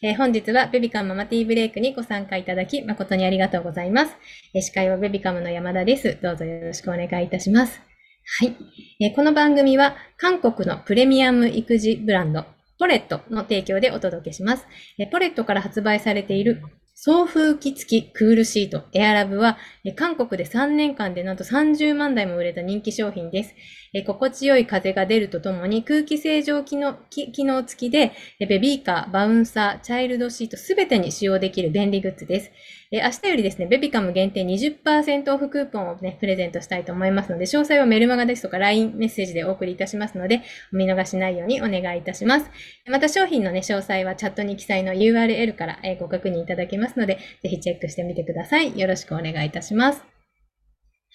えー、本日はベビカムママティーブレイクにご参加いただき誠にありがとうございます。えー、司会はベビカムの山田です。どうぞよろしくお願いいたします。はい。えー、この番組は韓国のプレミアム育児ブランドポレットの提供でお届けします。えポレットから発売されている送風機付きクールシートエアラブは、韓国で3年間でなんと30万台も売れた人気商品です。え心地よい風が出るとともに空気清浄機能機能付きで、えベビーカー、バウンサー、チャイルドシートすべてに使用できる便利グッズです。え明日よりですね、ベビカム限定20%オフクーポンをね、プレゼントしたいと思いますので、詳細はメルマガですとか LINE メッセージでお送りいたしますので、お見逃しないようにお願いいたします。また商品のね、詳細はチャットに記載の URL からご確認いただけますので、ぜひチェックしてみてください。よろしくお願いいたします。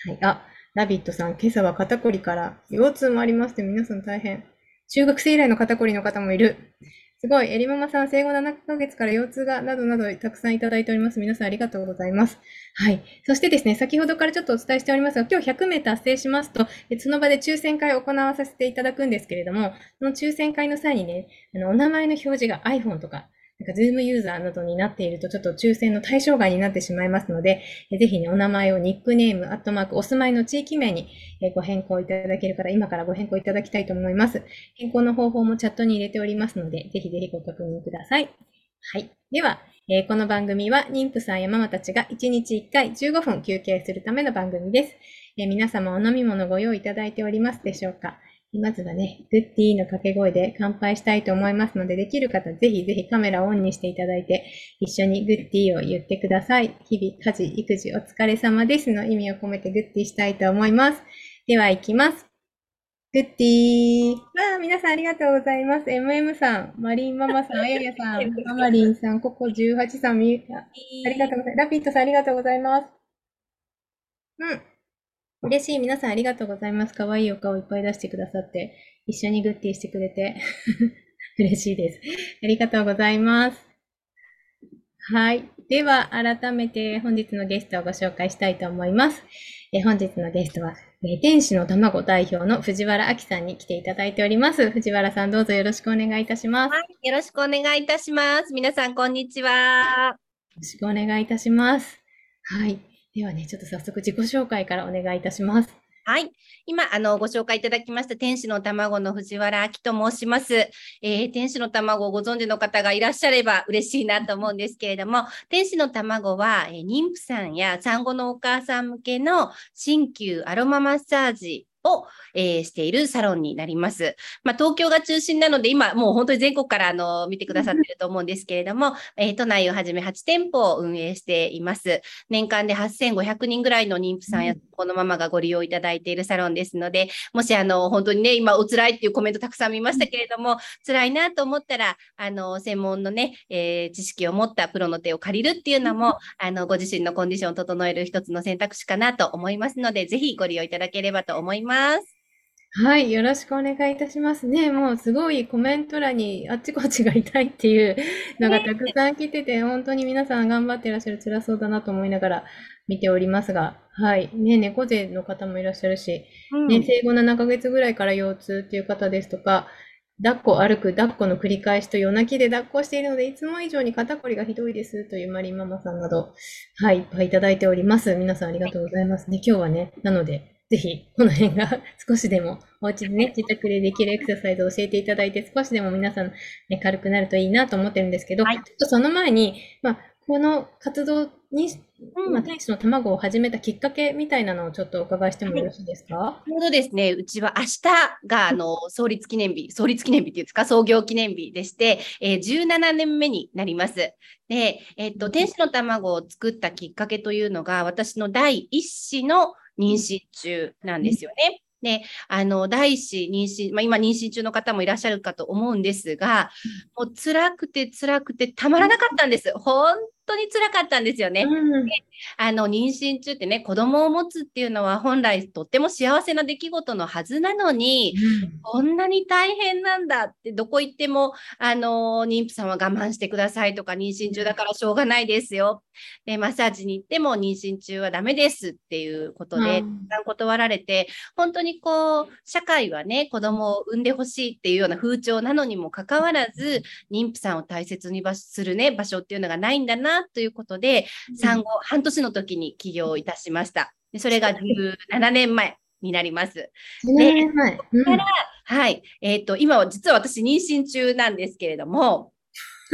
はい。あ、ラビットさん、今朝は肩こりから腰痛もありますって皆さん大変。中学生以来の肩こりの方もいる。すごい。エリママさん、生後7ヶ月から腰痛が、などなどたくさんいただいております。皆さんありがとうございます。はい。そしてですね、先ほどからちょっとお伝えしておりますが、今日100名達成しますと、その場で抽選会を行わさせていただくんですけれども、その抽選会の際にね、あのお名前の表示が iPhone とか、なんか Zoom ユーザーなどになっているとちょっと抽選の対象外になってしまいますので、ぜひね、お名前をニックネーム、アットマーク、お住まいの地域名にご変更いただけるから、今からご変更いただきたいと思います。変更の方法もチャットに入れておりますので、ぜひぜひご確認ください。はい。では、えー、この番組は妊婦さんやママたちが1日1回15分休憩するための番組です。えー、皆様お飲み物ご用意いただいておりますでしょうか？まずはね、グッディーの掛け声で乾杯したいと思いますので、できる方、ぜひぜひカメラをオンにしていただいて、一緒にグッディーを言ってください。日々、家事、育児、お疲れ様ですの意味を込めてグッディーしたいと思います。では、行きます。グッディー。わあ、皆さんありがとうございます。MM さん、マリンママさん、あややさん、ママリンさん、ココ18さん、みゆ。ありがとうございます。ラピットさん、ありがとうございます。うん。嬉しい。皆さんありがとうございます。可愛いお顔いっぱい出してくださって、一緒にグッティしてくれて 嬉しいです。ありがとうございます。はい。では、改めて本日のゲストをご紹介したいと思います。え本日のゲストは、え天使の卵代表の藤原明さんに来ていただいております。藤原さん、どうぞよろしくお願いいたします。はい。よろしくお願いいたします。皆さん、こんにちは。よろしくお願いいたします。はい。ではね、ちょっと早速自己紹介からお願いいたします。はい。今、あの、ご紹介いただきました天使の卵の藤原明と申します。えー、天使の卵をご存知の方がいらっしゃれば嬉しいなと思うんですけれども、天使の卵は、えー、妊婦さんや産後のお母さん向けの鍼灸アロママッサージを、えー、しているサロンになります。まあ、東京が中心なので、今もう本当に全国からあの見てくださってると思うんですけれども、えー、都内をはじめ8店舗を運営しています。年間で8500人ぐらいの妊婦さんやこのママがご利用いただいているサロンですので、もしあの本当にね、今お辛いっていうコメントたくさん見ましたけれども、辛いなと思ったら、あの専門のね、えー、知識を持ったプロの手を借りるっていうのも、あのご自身のコンディションを整える一つの選択肢かなと思いますので、ぜひご利用いただければと思います。はい、よろしくお願いいたしますね。もうすごいコメント欄にあっちこっちが痛いっていうのがたくさん来てて、本当に皆さん頑張ってらっしゃる辛そうだなと思いながら見ておりますが、はい。ね、猫背の方もいらっしゃるし、うん、ね、生後7ヶ月ぐらいから腰痛っていう方ですとか、抱っこ歩く、抱っこの繰り返しと夜泣きで抱っこしているので、いつも以上に肩こりがひどいですというマリンママさんなど、はい、いっぱいいただいております。皆さんありがとうございますね。今日はね、なので、ぜひ、この辺が 少しでも、お家でね、自宅でできるエクササイズを教えていただいて、少しでも皆さん、ね、軽くなるといいなと思ってるんですけど、はい、ちょっとその前に、まあ、この活動に、うん、まあ、天使の卵を始めたきっかけみたいなのをちょっとお伺いしてもよろしいですか、はい、ちょうどですね、うちは明日が、あの、創立記念日、創立記念日っていうんですか、創業記念日でして、えー、17年目になります。で、えっ、と、天使の卵を作ったきっかけというのが、私の第一子の妊娠中なんですよね。で、あの、第一子妊娠、まあ、今妊娠中の方もいらっしゃるかと思うんですが、もう辛くて辛くてたまらなかったんです。本当に辛かったんですよね。うん。あの、妊娠中ってね、子供を持つっていうのは本来とっても幸せな出来事のはずなのに、こんなに大変なんだって、どこ行っても、あの、妊婦さんは我慢してくださいとか、妊娠中だからしょうがないですよ。で、マッサージに行っても妊娠中はダメですっていうことで、うん断られて、本当にこう、社会はね、子供を産んでほしいっていうような風潮なのにもかかわらず、妊婦さんを大切にばするね、場所っていうのがないんだな、ということで、産後半年の時に起業いたしました。でそれが17年前になります。17年前。うんからはい。えっ、と、今は実は私妊娠中なんですけれども、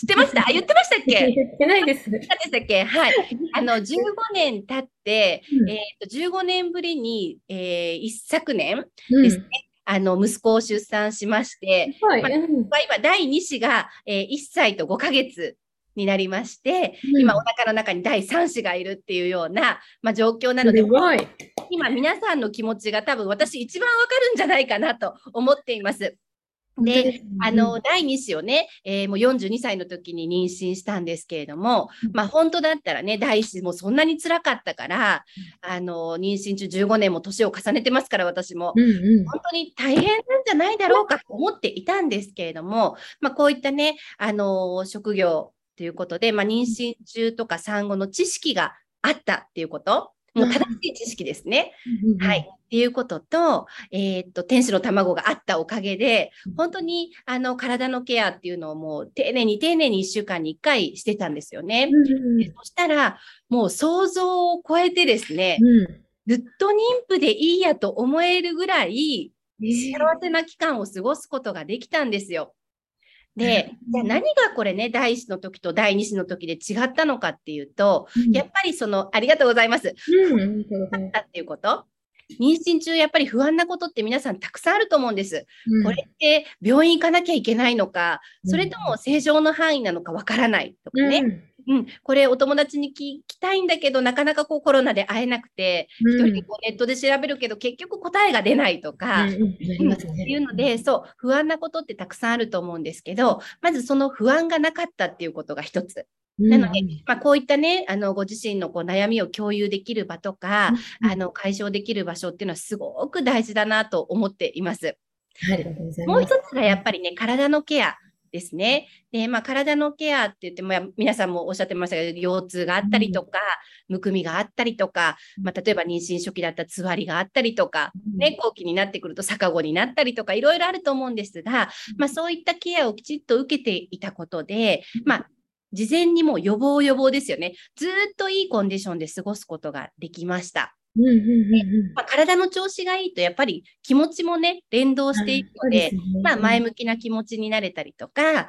知ってました？あ言ってましたっけ？言ってないです。何でしたっけ？はい。あの、15年経って、うんえっ、と、15年ぶりに、えー一昨年うんですね、あの、息子を出産しまして、はい。まあ今、第2子が、えー1歳と5ヶ月になりまして、うん今、お腹の中に第3子がいるっていうような、まあ、状況なので。今、皆さんの気持ちが多分私一番わかるんじゃないかなと思っています。で、あの、第2子をね、えーもう42歳の時に妊娠したんですけれども、まあ本当だったらね、第1子もそんなに辛かったから、あの、妊娠中15年も年を重ねてますから、私も。うんうん。本当に大変なんじゃないだろうかと思っていたんですけれども、まあこういったね、あの、職業ということで、まあ妊娠中とか産後の知識があったっていうこと、もう正しい知識ですね。はい。っていうことと、えーっと、天使の卵があったおかげでうん、本当に、あの、体のケアっていうのをもう丁寧に丁寧に1週間に1回してたんですよね。うんでそしたら、もう想像を超えてですね、うんずっと妊婦でいいやと思えるぐらい、えー幸せな期間を過ごすことができたんですよ。で、うん。じゃあ何がこれね、第1子の時と第2子の時で違ったのかっていうと、やっぱりその、ありがとうございます。うん、ありがとうございますだっていうこと。妊娠中やっぱり不安なことって皆さんたくさんあると思うんです。うん。これって病院行かなきゃいけないのか、それとも正常の範囲なのかわからないとかね。うん、これお友達に聞きたいんだけど、なかなかこうコロナで会えなくて、うん、一人でこうネットで調べるけど、結局答えが出ないとか、っますね。ていうので、そう、不安なことってたくさんあると思うんですけど、まずその不安がなかったっていうことが一つ。なのでうんまあ、こういったね、あの、ご自身のこう悩みを共有できる場とか、うん。あの、解消できる場所っていうのはすごく大事だなと思っています。ありがとうございもう。一つがやっぱりね、体のケアですね。で、まあ、体のケアって言っても、や皆さんもおっしゃってましたけど、腰痛があったりとか、むくみがあったりとか、まあ、例えば妊娠初期だったらつわりがあったりとか、ね、後期になってくると逆子になったりとか、いろいろあると思うんですが、まあ、そういったケアをきちっと受けていたことで、まあ、事前にもう予防予防ですよね。ずーっといいコンディションで過ごすことができました。うんうんうんうん。まあ、体の調子がいいと、やっぱり気持ちもね、連動していくので、まあ、前向きな気持ちになれたりとか、あ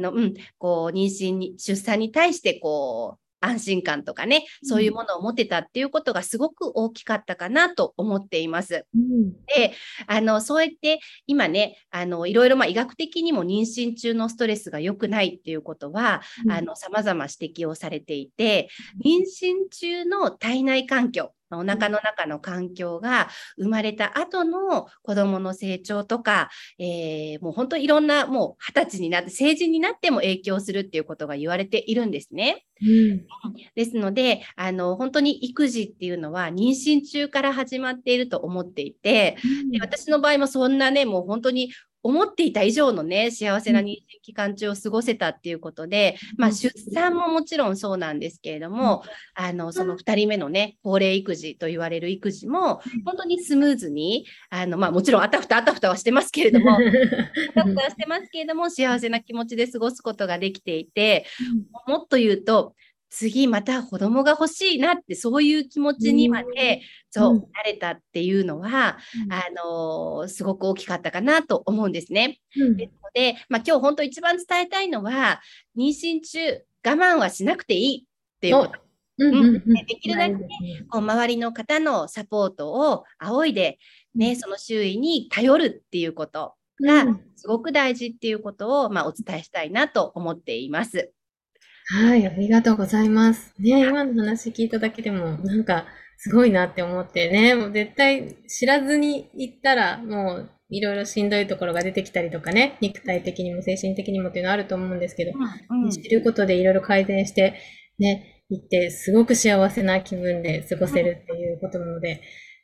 の、うん、こう、妊娠に、出産に対して、こう、安心感とかね、そういうものを持てたっていうことがすごく大きかったかなと思っています。うん。で、あの、そうやって今ね、あの、いろいろまあ医学的にも妊娠中のストレスが良くないっていうことは、あの、様々指摘をされていて、妊娠中の体内環境、お腹の中の環境が生まれた後の子供の成長とか、えーもう本当いろんなもう二十歳になって成人になっても影響するっていうことが言われているんですね。うん。ですので、あの、本当に育児っていうのは妊娠中から始まっていると思っていて、で私の場合もそんなね、もう本当に思っていた以上のね、幸せな妊娠期間中を過ごせたっていうことで、まあ出産ももちろんそうなんですけれども、あの、その2人目のね、高齢育児と言われる育児も、本当にスムーズに、あの、まあもちろんあたふたあたふたはしてますけれども、あたふたはしてますけれども、幸せな気持ちで過ごすことができていて、もっと言うと、次また子供が欲しいなって、そういう気持ちにまで、そう、うん。なれたっていうのは、あのーすごく大きかったかなと思うんですね。うん。ですので、まあ、今日本当一番伝えたいのは、妊娠中、我慢はしなくていいっていうこと。うんうんうん。できるだけこう周りの方のサポートを仰いで、ね、その周囲に頼るっていうことがうん。すごく大事っていうことを、まあ、お伝えしたいなと思っています。はい、ありがとうございます。ね、今の話聞いただけでも、なんか、すごいなって思ってね、もう絶対知らずに行ったら、もういろいろしんどいところが出てきたりとかね、肉体的にも精神的にもっていうのはあると思うんですけど、うんうん。知ることでいろいろ改善して、ね、いって、すごく幸せな気分で過ごせるっていうことなので、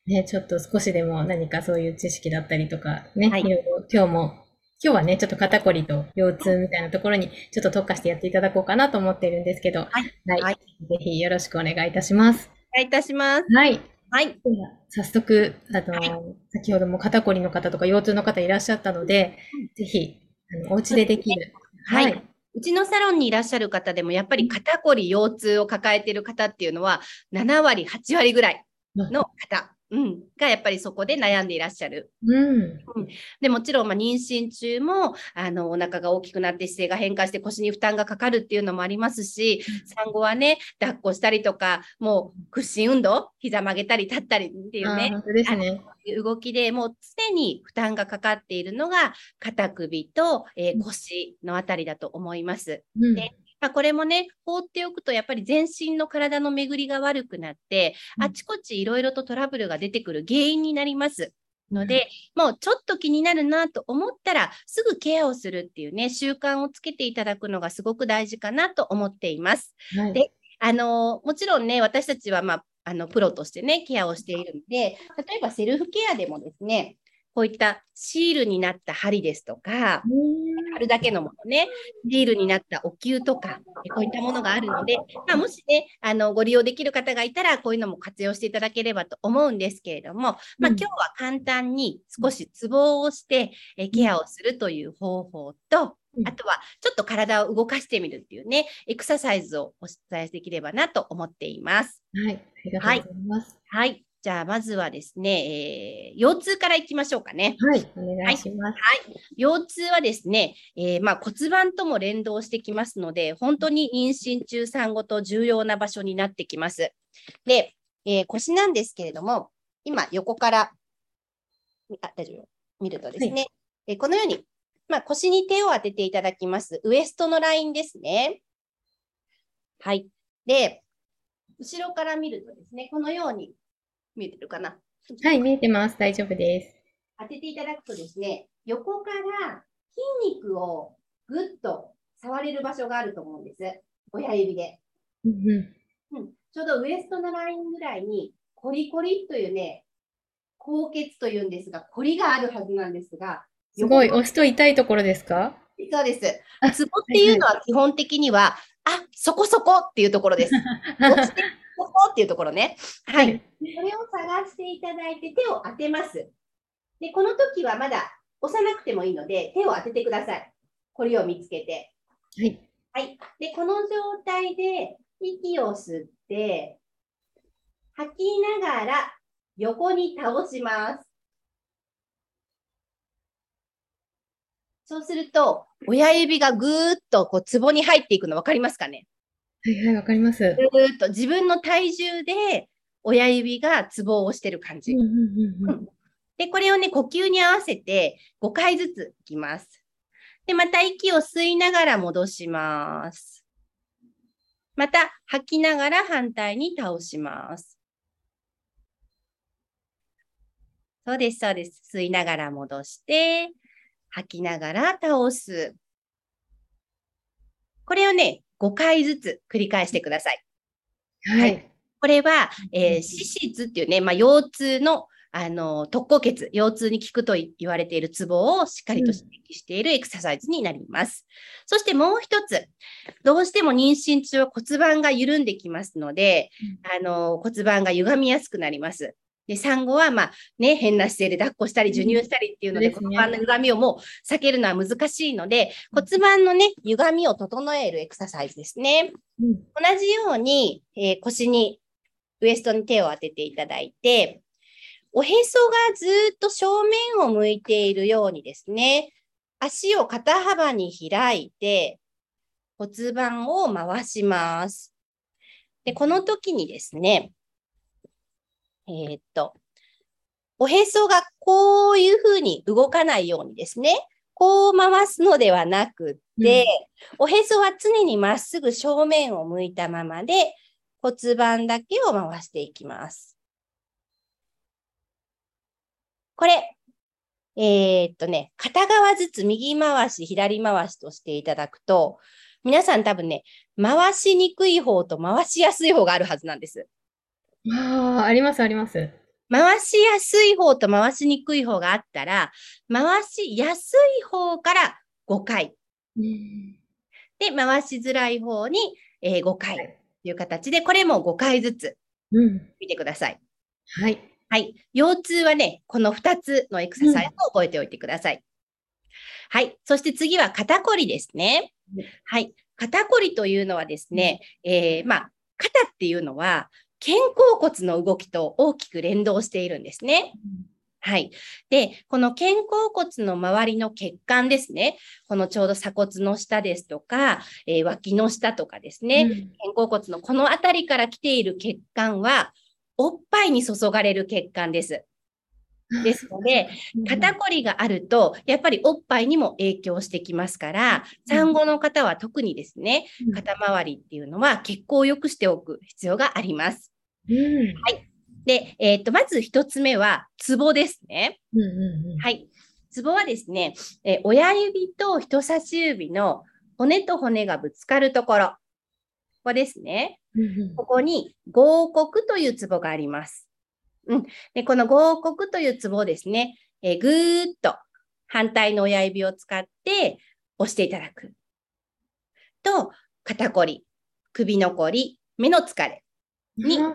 ね、ちょっと少しでも何かそういう知識だったりとか、ね、はい。いろいろ今日も、今日はね、ちょっと肩こりと腰痛みたいなところにちょっと特化してやっていただこうかなと思っているんですけど、はいはい。はいぜひよろしくお願いいたします。お願いいたします。はい。はい。では早速、あの、は先ほども肩こりの方とか腰痛の方いらっしゃったので、ぜひ、あの、お家でできる。はい。うちのサロンにいらっしゃる方でも、やっぱり肩こり、腰痛を抱えている方っていうのは、7割、8割ぐらいの方、うん、がやっぱりそこで悩んでいらっしゃる。うん。でもちろん、まあ、妊娠中もあのお腹が大きくなって姿勢が変化して腰に負担がかかるっていうのもありますし、産後はね、抱っこしたりとか、もう屈伸運動、膝曲げたり立ったりっていうね。動きでもう常に負担がかかっているのが肩首と、えー腰のあたりだと思います。うんでまあ、これもね、放っておくとやっぱり全身の体の巡りが悪くなって、うんあちこちいろいろとトラブルが出てくる原因になります。ので、もうちょっと気になるなと思ったら、すぐケアをするっていうね、習慣をつけていただくのがすごく大事かなと思っています。はいであのもちろんね、私たちは、まあ、あのプロとしてね、ケアをしているので、例えばセルフケアでもですね、こういったシールになった針ですとか、貼るだけのものね、シールになったお灸とか、えこういったものがあるので、まあ、もしね、あのご利用できる方がいたら、こういうのも活用していただければと思うんですけれども、まあ、うん今日は簡単に少しツボをして、えケアをするという方法と、うんあとはちょっと体を動かしてみるっていうね、エクササイズをお伝えできればなと思っています。はい。ありがとうございます。はい。じゃあ、まずはですね、えー腰痛からいきましょうかね。はい。お願いします。腰痛はですね、えーまあ、骨盤とも連動してきますので、本当に妊娠中産後と重要な場所になってきます。で、えー腰なんですけれども、今横から、あ大丈夫見るとですね、えーこのように、まあ、腰に手を当てていただきます。ウエストのラインですね。はい。で、後ろから見るとですね、このように見えてるかな？はい、見えてます。大丈夫です。当てていただくとですね、横から筋肉をぐっと触れる場所があると思うんです。親指で。うんうんうん、ちょうどウエストのラインぐらいに、コリコリというね、高血というんですが、コリがあるはずなんですが、すごい。横押すと痛いところですか？そうですあ。ツボっていうのは基本的には、あ、そこそこっていうところです。ここっていうところね。はい。。それを探していただいて手を当てます。で、この時はまだ押さなくてもいいので、手を当ててください。これを見つけて。はい。はい。で、この状態で息を吸って、吐きながら横に倒します。そうすると、親指がぐーっとこう壺に入っていくの分かりますかね？はいはい、わかります。ぐーっと自分の体重で親指が壺を押してる感じ。で、これをね、呼吸に合わせて5回ずついきます。で、また息を吸いながら戻します。また吐きながら反対に倒します。そうです、そうです。吸いながら戻して、吐きながら倒す。これをね、5回ずつ繰り返してください。はい。これは、えー、うん脂質っていうね、まあ、腰痛の、あの、特効血、腰痛に効くと言われているツボをしっかりと刺激しているエクササイズになります。そしてもう一つ、どうしても妊娠中は骨盤が緩んできますので、あの、骨盤が歪みやすくなります。で、産後は、まあ、ね、変な姿勢で抱っこしたり、授乳したりっていうので、骨盤の歪みをもう避けるのは難しいので、骨盤のね、歪みを整えるエクササイズですね。うん同じように、えー腰に、ウエストに手を当てていただいて、おへそがずーっと正面を向いているようにですね、足を肩幅に開いて、骨盤を回します。で、この時にですね、えーっと、おへそがこういうふうに動かないようにですね、こう回すのではなくって、おへそは常にまっすぐ正面を向いたままで骨盤だけを回していきます。これ、えーっとね、片側ずつ右回し、左回しとしていただくと、皆さん多分ね、回しにくい方と回しやすい方があるはずなんです。ああ、あります、あります。回しやすい方と回しにくい方があったら、回しやすい方から5回。うんで、回しづらい方に、えー5回という形で、これも5回ずつうん。見てください。はい。はい。腰痛はね、この2つのエクササイズを覚えておいてください。はい。そして次は肩こりですねうん。はい。肩こりというのはですね、えーまあ、肩っていうのは、肩甲骨の動きと大きく連動しているんですね。はい。で、この肩甲骨の周りの血管ですね。このちょうど鎖骨の下ですとか、えー脇の下とかですね。うん肩甲骨のこの辺りから来ている血管は、おっぱいに注がれる血管です。ですので、肩こりがあると、やっぱりおっぱいにも影響してきますから、産後の方は特にですね、うん肩周りっていうのは血行を良くしておく必要があります。うん。で、えっ、と、まず一つ目は、ツボですね。うんうんうん。はい。ツボはですね、えー親指と人差し指の骨と骨がぶつかるところ。ここですね。うんうんここに合谷というツボがあります。うん。で、この合谷というツボをですね、えーぐーっと反対の親指を使って押していただく。と、肩こり、首のこり、目の疲れにが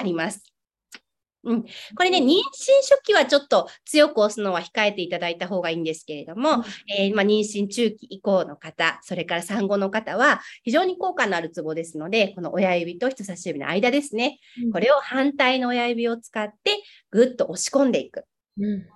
あります。うん。これね、妊娠初期はちょっと強く押すのは控えていただいた方がいいんですけれども、うんえーまあ、妊娠中期以降の方、それから産後の方は非常に効果のあるツボですので、この親指と人差し指の間ですね。これを反対の親指を使ってぐっと押し込んでいく。うん。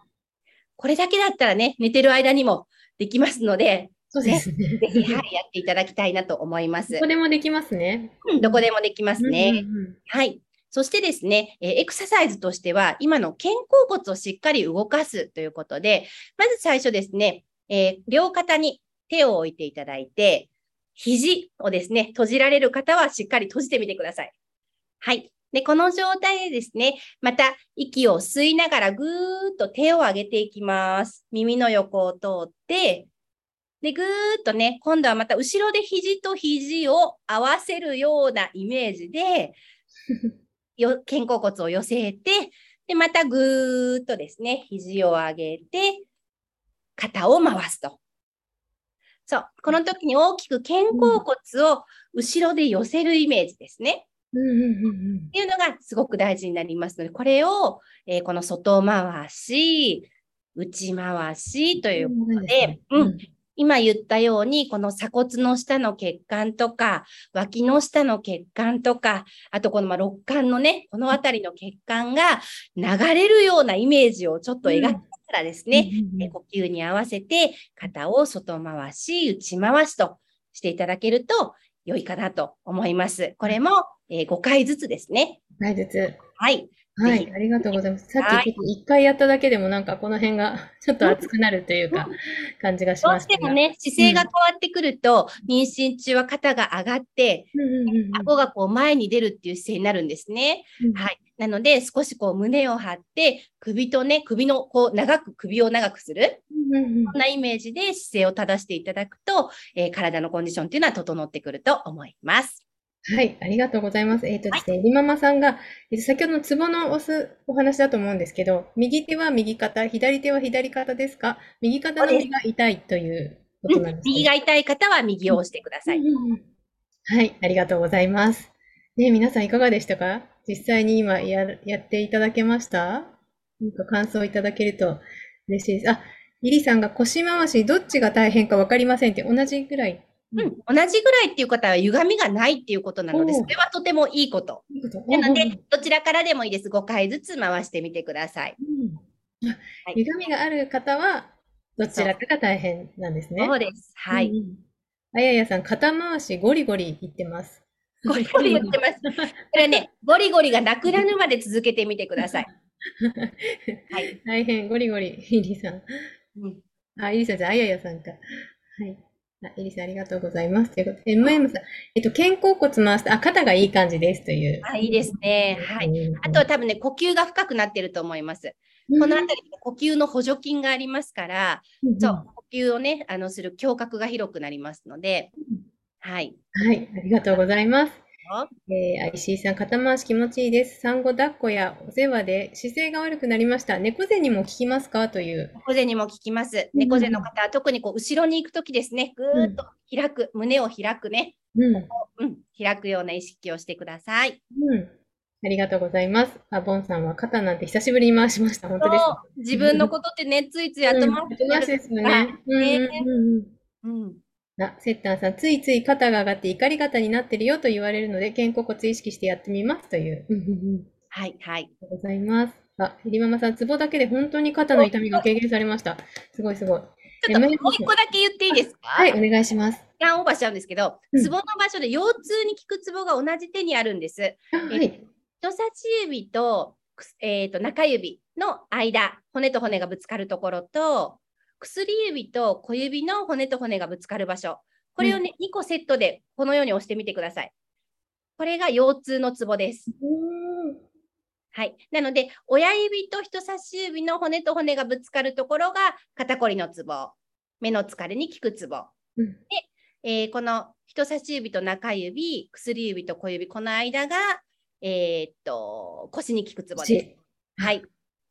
これだけだったらね、寝てる間にもできますので、そうですね。ぜひ、はい、やっていただきたいなと思いますどこ。でもできますね。うんどこでもできますね。うんうんはい。そしてですね、えーエクササイズとしては、今の肩甲骨をしっかり動かすということで、まず最初ですね、えー両肩に手を置いていただいて、肘をですね、閉じられる方はしっかり閉じてみてください。はい。で、この状態でですね、また息を吸いながらぐーっと手を上げていきます。耳の横を通って、で、ぐーっとね、今度はまた後ろで肘と肘を合わせるようなイメージで、よ肩甲骨を寄せて、で、またぐーっとですね、肘を上げて、肩を回すと。そう。この時に大きく肩甲骨を後ろで寄せるイメージですね。うんうんうんうんっていうのがすごく大事になりますので、これを、えーこの外回し、内回しということで、うん、今言ったように、この鎖骨の下の血管とか、脇の下の血管とか、あとこのまあ肋間のね、このあたりの血管が流れるようなイメージをちょっと描きながらですね、えー呼吸に合わせて肩を外回し、内回しとしていただけると良いかなと思います。これも、えー5回ずつですね。はい、ずつ。はい。はい、ありがとうございます。さっきちょっと一回やっただけでもなんかこの辺が ちょっと熱くなるというか、感じがしどうましが。したてもね、姿勢が変わってくると、妊娠中は肩が上がって、うんうんうんうん。顎がこう前に出るっていう姿勢になるんですね。うんはい。なので、少しこう胸を張って、首とね、首のこう長く、首を長くする。うんうんうんそんなイメージで姿勢を正していただくと、えー体のコンディションっていうのは整ってくると思います。はい、ありがとうございます。えっとですね、りママさんが、えっと、先ほどのツボの押すお話だと思うんですけど、右手は右肩、左手は左肩ですか？右肩の右が痛いということなんですね。右が痛い方は右を押してください。うんうんうんはい、ありがとうございます。ね、皆さんいかがでしたか？実際に今やる、やっていただけました？なんか感想いただけると嬉しいです。あ、リリさんが腰回しどっちが大変かわかりませんって同じぐらい。うん、同じぐらいっていう方は歪みがないっていうことなので、それはとてもいいこと。なのでどちらからでもいいです。5回ずつ回してみてください。うんあはい歪みがある方は、どちらかが大変なんですね。そうです。はい。うんうん。あややさん、肩回しゴリゴリ言ってます。ゴリゴリ言ってます。これはね、ゴリゴリがなくなるまで続けてみてください。はい。大変、ゴリゴリ、イリさん。うんあ、イリさんじゃあ、あややさんか。はい。あ、イリさん、ありがとうございます。ということで、MM さん、えっと、肩甲骨回して、あ、肩がいい感じですという。あ、いいですね。はい。うんあとは多分ね、呼吸が深くなってると思います。このあたりに呼吸の補助筋がありますから、うんそう、呼吸をね、あの、する胸郭が広くなりますので、はい。はい、ありがとうございます。えー、石井さん、肩回し気持ちいいです。産後抱っこやお世話で姿勢が悪くなりました。猫背にも効きますか？という。猫背にも効きます。うん猫背の方は特にこう後ろに行くときですね、ぐーっと開く、胸を開くね、うん、うん、開くような意識をしてください。うん。ありがとうございます。あ、ボンさんは肩なんて久しぶりに回しました。本当です。自分のことってね、ついつい後回しうんすよね。うんねうんうんうんうん。あ、セッタンさん、ついつい肩が上がって怒り肩になってるよと言われるので、肩甲骨意識してやってみますという。はい、はい。ありがとうございます。あ、ヘリママさん、ツボだけで本当に肩の痛みが軽減されました。すごいすごい。ちょっともう一個だけ言っていいですか？はい、お願いします。時間オーバーしちゃうんですけど、うんツボの場所で腰痛に効くツボが同じ手にあるんです。あはい。人差し指と,えーと中指の間、骨と骨がぶつかるところと、薬指と小指の骨と骨がぶつかる場所。これをね、2個セットでこのように押してみてください。これが腰痛のツボです。はい。なので、親指と人差し指の骨と骨がぶつかるところが肩こりのツボ。目の疲れに効くツボ。うんえーこの人差し指と中指、薬指と小指、この間が、えーっと、腰に効くツボです。はい。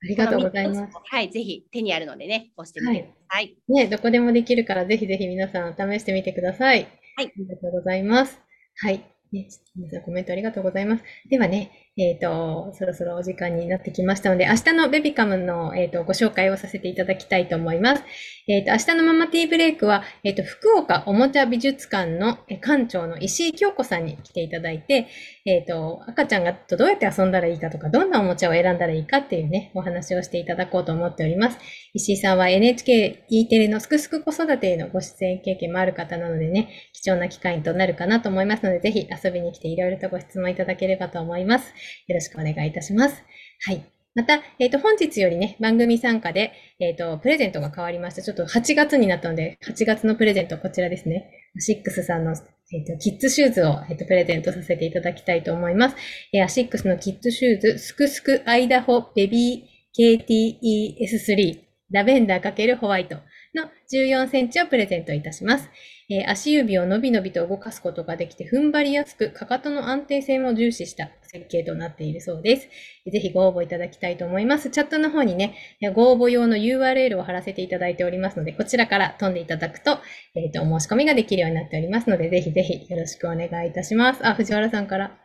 ありがとうございます。はい。ぜひ手にあるのでね、押してみてください。ね、どこでもできるから、ぜひぜひ皆さん試してみてください。はいありがとうございます。はい。ね、皆さんコメントありがとうございます。ではね、えっ、と、そろそろお時間になってきましたので、明日のベビカムの、えっ、と、ご紹介をさせていただきたいと思います。えっ、と、明日のママティーブレイクは、えっ、と、福岡おもちゃ美術館のえ館長の石井京子さんに来ていただいて、えっ、と、赤ちゃんがどうやって遊んだらいいかとか、どんなおもちゃを選んだらいいかっていうね、お話をしていただこうと思っております。石井さんは NHKE テレのすくすく子育てへのご出演経験もある方なのでね、貴重な機会となるかなと思いますので、ぜひ遊びに来ていろいろとご質問いただければと思います。よろしくお願いいたします。はい。また、えっ、と、本日よりね、番組参加で、えっ、と、プレゼントが変わりました。ちょっと8月になったので、8月のプレゼント、こちらですね。アシックスさんの、えっ、と、キッズシューズを、えっ、と、プレゼントさせていただきたいと思います。えーアシックスのキッズシューズ、すくすくアイダホベビー KTES3 ラベンダー×ホワイトの14センチをプレゼントいたします。えー足指をのびのびと動かすことができて踏ん張りやすく、かかとの安定性も重視した設計となっているそうです。ぜひご応募いただきたいと思います。チャットの方にね、えーご応募用の URL を貼らせていただいておりますので、こちらから飛んでいただくと、えっ、と、お申し込みができるようになっておりますので、ぜひぜひよろしくお願いいたします。あ、藤原さんから。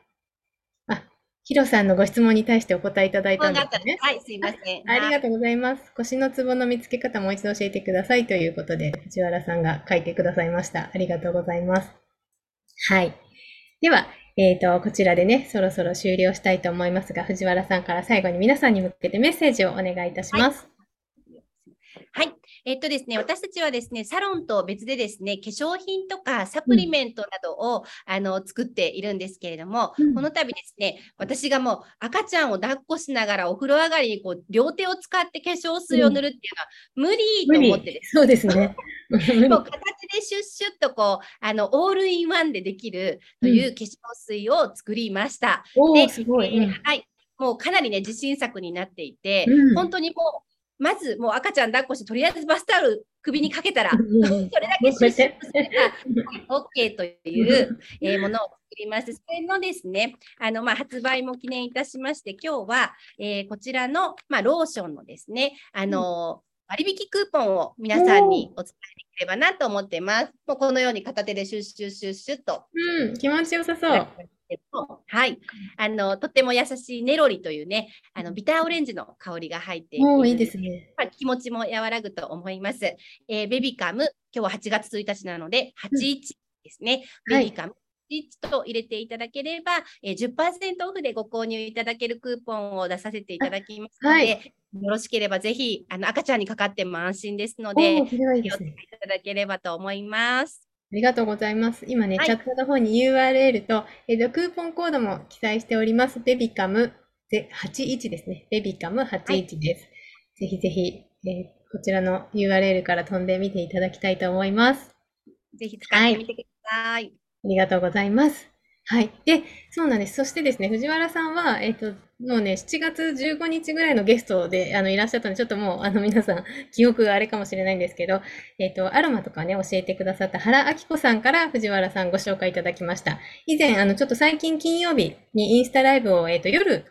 あ、ヒロさんのご質問に対してお答えいただいたんですね。はい、すいません。ありがとうございます。腰のツボの見つけ方もう一度教えてくださいということで、藤原さんが書いてくださいました。ありがとうございます。はい。では、えっ、と、こちらでね、そろそろ終了したいと思いますが、藤原さんから最後に皆さんに向けてメッセージをお願いいたします。はい。えっとですね、私たちはですね、サロンと別でですね、化粧品とかサプリメントなどを、あの作っているんですけれども、うん。この度ですね、私がもう赤ちゃんを抱っこしながらお風呂上がりにこう両手を使って化粧水を塗るっていうのは無理と思ってですそうですね。もう形でシュッシュッとこう、あの、オールインワンでできるという化粧水を作りました。でおー、すごい。えーうん。はい。もうかなりね、自信作になっていて、うん。本当にもう、まずもう赤ちゃん抱っこして、とりあえずバスタオル首にかけたら、そうん。れだけシュッシュッとすれば OK という、えーものを作りまして、それのですね、あの、まあ、発売も記念いたしまして、今日は、えーこちらの、まあ、ローションのですね、あの割引クーポンを皆さんにお伝えできればなと思ってます。もうこのように片手でシュッシュッシュッシュッと。うん、気持ちよさそう。はい。あの、とっても優しいネロリというね、あの、ビターオレンジの香りが入っていいいですね。まあ気持ちも和らぐと思います。えーベビカム、今日は8月1日なので、81ですね。はいベビカム。81と入れていただければ、えー、10%オフでご購入いただけるクーポンを出させていただきますので、はいよろしければぜひあの赤ちゃんにかかっても安心ですのおで、ー、それはいいですね。利用していただければと思います。ありがとうございます。今ね、はいチャットの方に URL と、えっと、クーポンコードも記載しております。ベビカムぜ81ですね。ベビカム81です。ぜひぜひ、えーこちらの URL から飛んでみていただきたいと思います。ぜひ使ってみてください。ありがとうございます。はい。で、そうなんです。そしてですね、藤原さんは、えっと、もうね、7月15日ぐらいのゲストであのいらっしゃったので、ちょっともうあの皆さん、記憶があれかもしれないんですけど、えっ、と、アロマとかね、教えてくださった原明子さんから藤原さんご紹介いただきました。以前、あの、ちょっと最近金曜日にインスタライブを、えっ、と、夜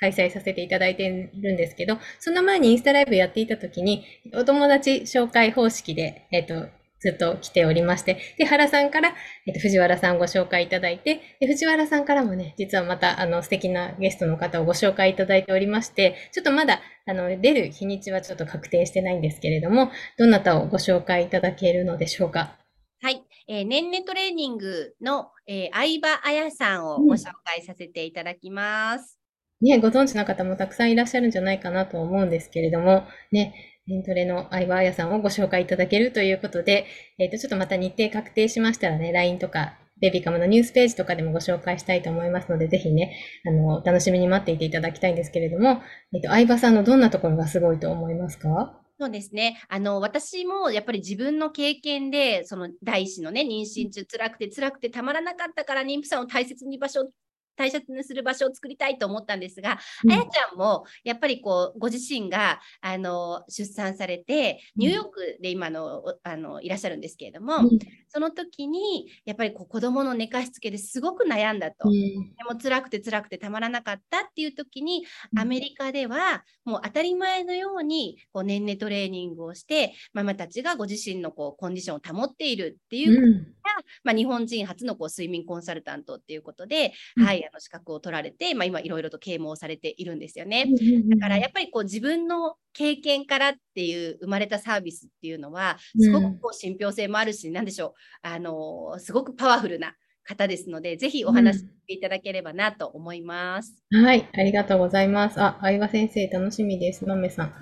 開催させていただいてるんですけど、その前にインスタライブやっていた時に、お友達紹介方式で、えっ、と、ずっと来ておりまして、で、原さんから、えっと、藤原さんをご紹介いただいて、で、藤原さんからもね、実はまた、あの、素敵なゲストの方をご紹介いただいておりまして、ちょっとまだ、あの、出る日にちはちょっと確定してないんですけれども、どなたをご紹介いただけるのでしょうか？はい、えー、年々トレーニングの、えー、相葉彩さんをご紹介させていただきます。ね、ご存知の方もたくさんいらっしゃるんじゃないかなと思うんですけれども、ね、メントレの相葉彩さんをご紹介いただけるということで、えっ、と、ちょっとまた日程確定しましたらね、LINE とか、ベビカムのニュースページとかでもご紹介したいと思いますので、ぜひね、あの、楽しみに待っていていただきたいんですけれども、えっ、と、相葉さんのどんなところがすごいと思いますか？そうですね。あの、私もやっぱり自分の経験で、その第一子のね、妊娠中辛くて辛くてたまらなかったから妊婦さんを大切に場所大切にする場所を作りたいと思ったんですが、うん。あやちゃんもやっぱりこうご自身があの出産されてニューヨークで今のおあのいらっしゃるんですけれども、うん。その時にやっぱりこう子供の寝かしつけですごく悩んだと。うん。でも辛くて辛くてたまらなかったっていう時にうん。アメリカではもう当たり前のようにこう年齢トレーニングをしてママたちがご自身のこうコンディションを保っているっていううん。まあ、日本人初のこう睡眠コンサルタントっていうことで、うん。はい、あの資格を取られて、まあ、今いろいろと啓蒙されているんですよね。だだからやっぱりこう自分の経験からっていう生まれたサービスっていうのはすごくこう信憑性もあるし、なんでしょうあのすごくパワフルな方ですのでぜひお話ししていただければなと思います。はい、ありがとうございます。あ、相葉先生、楽しみです。まめさん。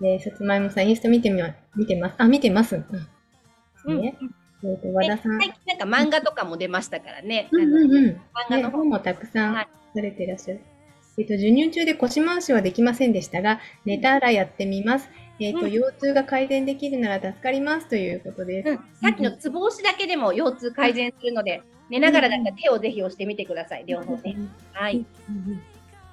で、さつまいもさん、インスタ見てみま、見てます。あ、見てます。うん。ね。えっと、和田さん。最近なんか漫画とかも出ましたからね。うんうんうん。ね、あの漫画の方本もたくさんはいされていらっしゃる。えっと、授乳中で腰回しはできませんでしたが、寝たらやってみます。えっと、うん腰痛が改善できるなら助かりますということです。うん、さっきのつぼ押しだけでも腰痛改善するので、寝ながらだったら手をぜひ押してみてください、両方ね。はい。うんうん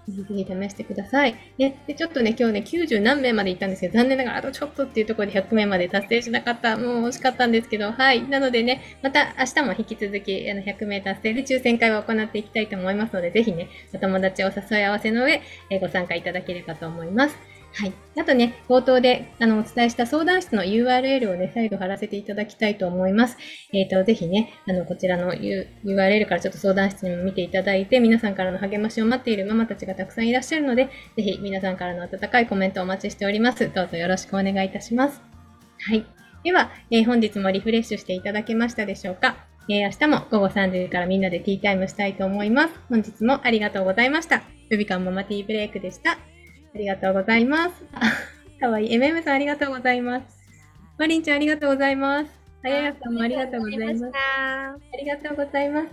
ぜひぜひ試してください。ね、でちょっとね、今日ね、90何名まで行ったんですけど、残念ながらあとちょっとっていうところで100名まで達成しなかった。もう惜しかったんですけど、はい。なのでね、また明日も引き続きあの100名達成で抽選会を行っていきたいと思いますので、ぜひね、お友達を誘い合わせの上、えご参加いただければと思います。はい。あとね、冒頭であのお伝えした相談室の URL をね、再度貼らせていただきたいと思います。えっ、と、ぜひね、あの、こちらの U- URL からちょっと相談室にも見ていただいて、皆さんからの励ましを待っているママたちがたくさんいらっしゃるので、ぜひ皆さんからの温かいコメントをお待ちしております。どうぞよろしくお願いいたします。はい。では、えー本日もリフレッシュしていただけましたでしょうか？えー明日も午後3時からみんなでティータイムしたいと思います。本日もありがとうございました。ルビカンママティーブレイクでした。ありがとうございます。あかわいい。MM さんありがとうございます。マリンちゃんありがとうございます。あややさんもありがとうございます。ありがとうございます。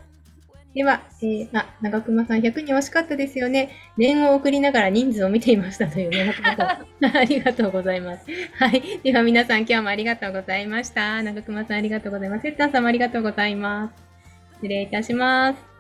では、えー、あ、長熊さん、100に惜しかったですよね。念を送りながら人数を見ていましたという 長熊さん。ありがとうございます。はい。では皆さん、今日もありがとうございました。長熊さん、ありがとうございます。せったんさんもありがとうございます。失礼いたします。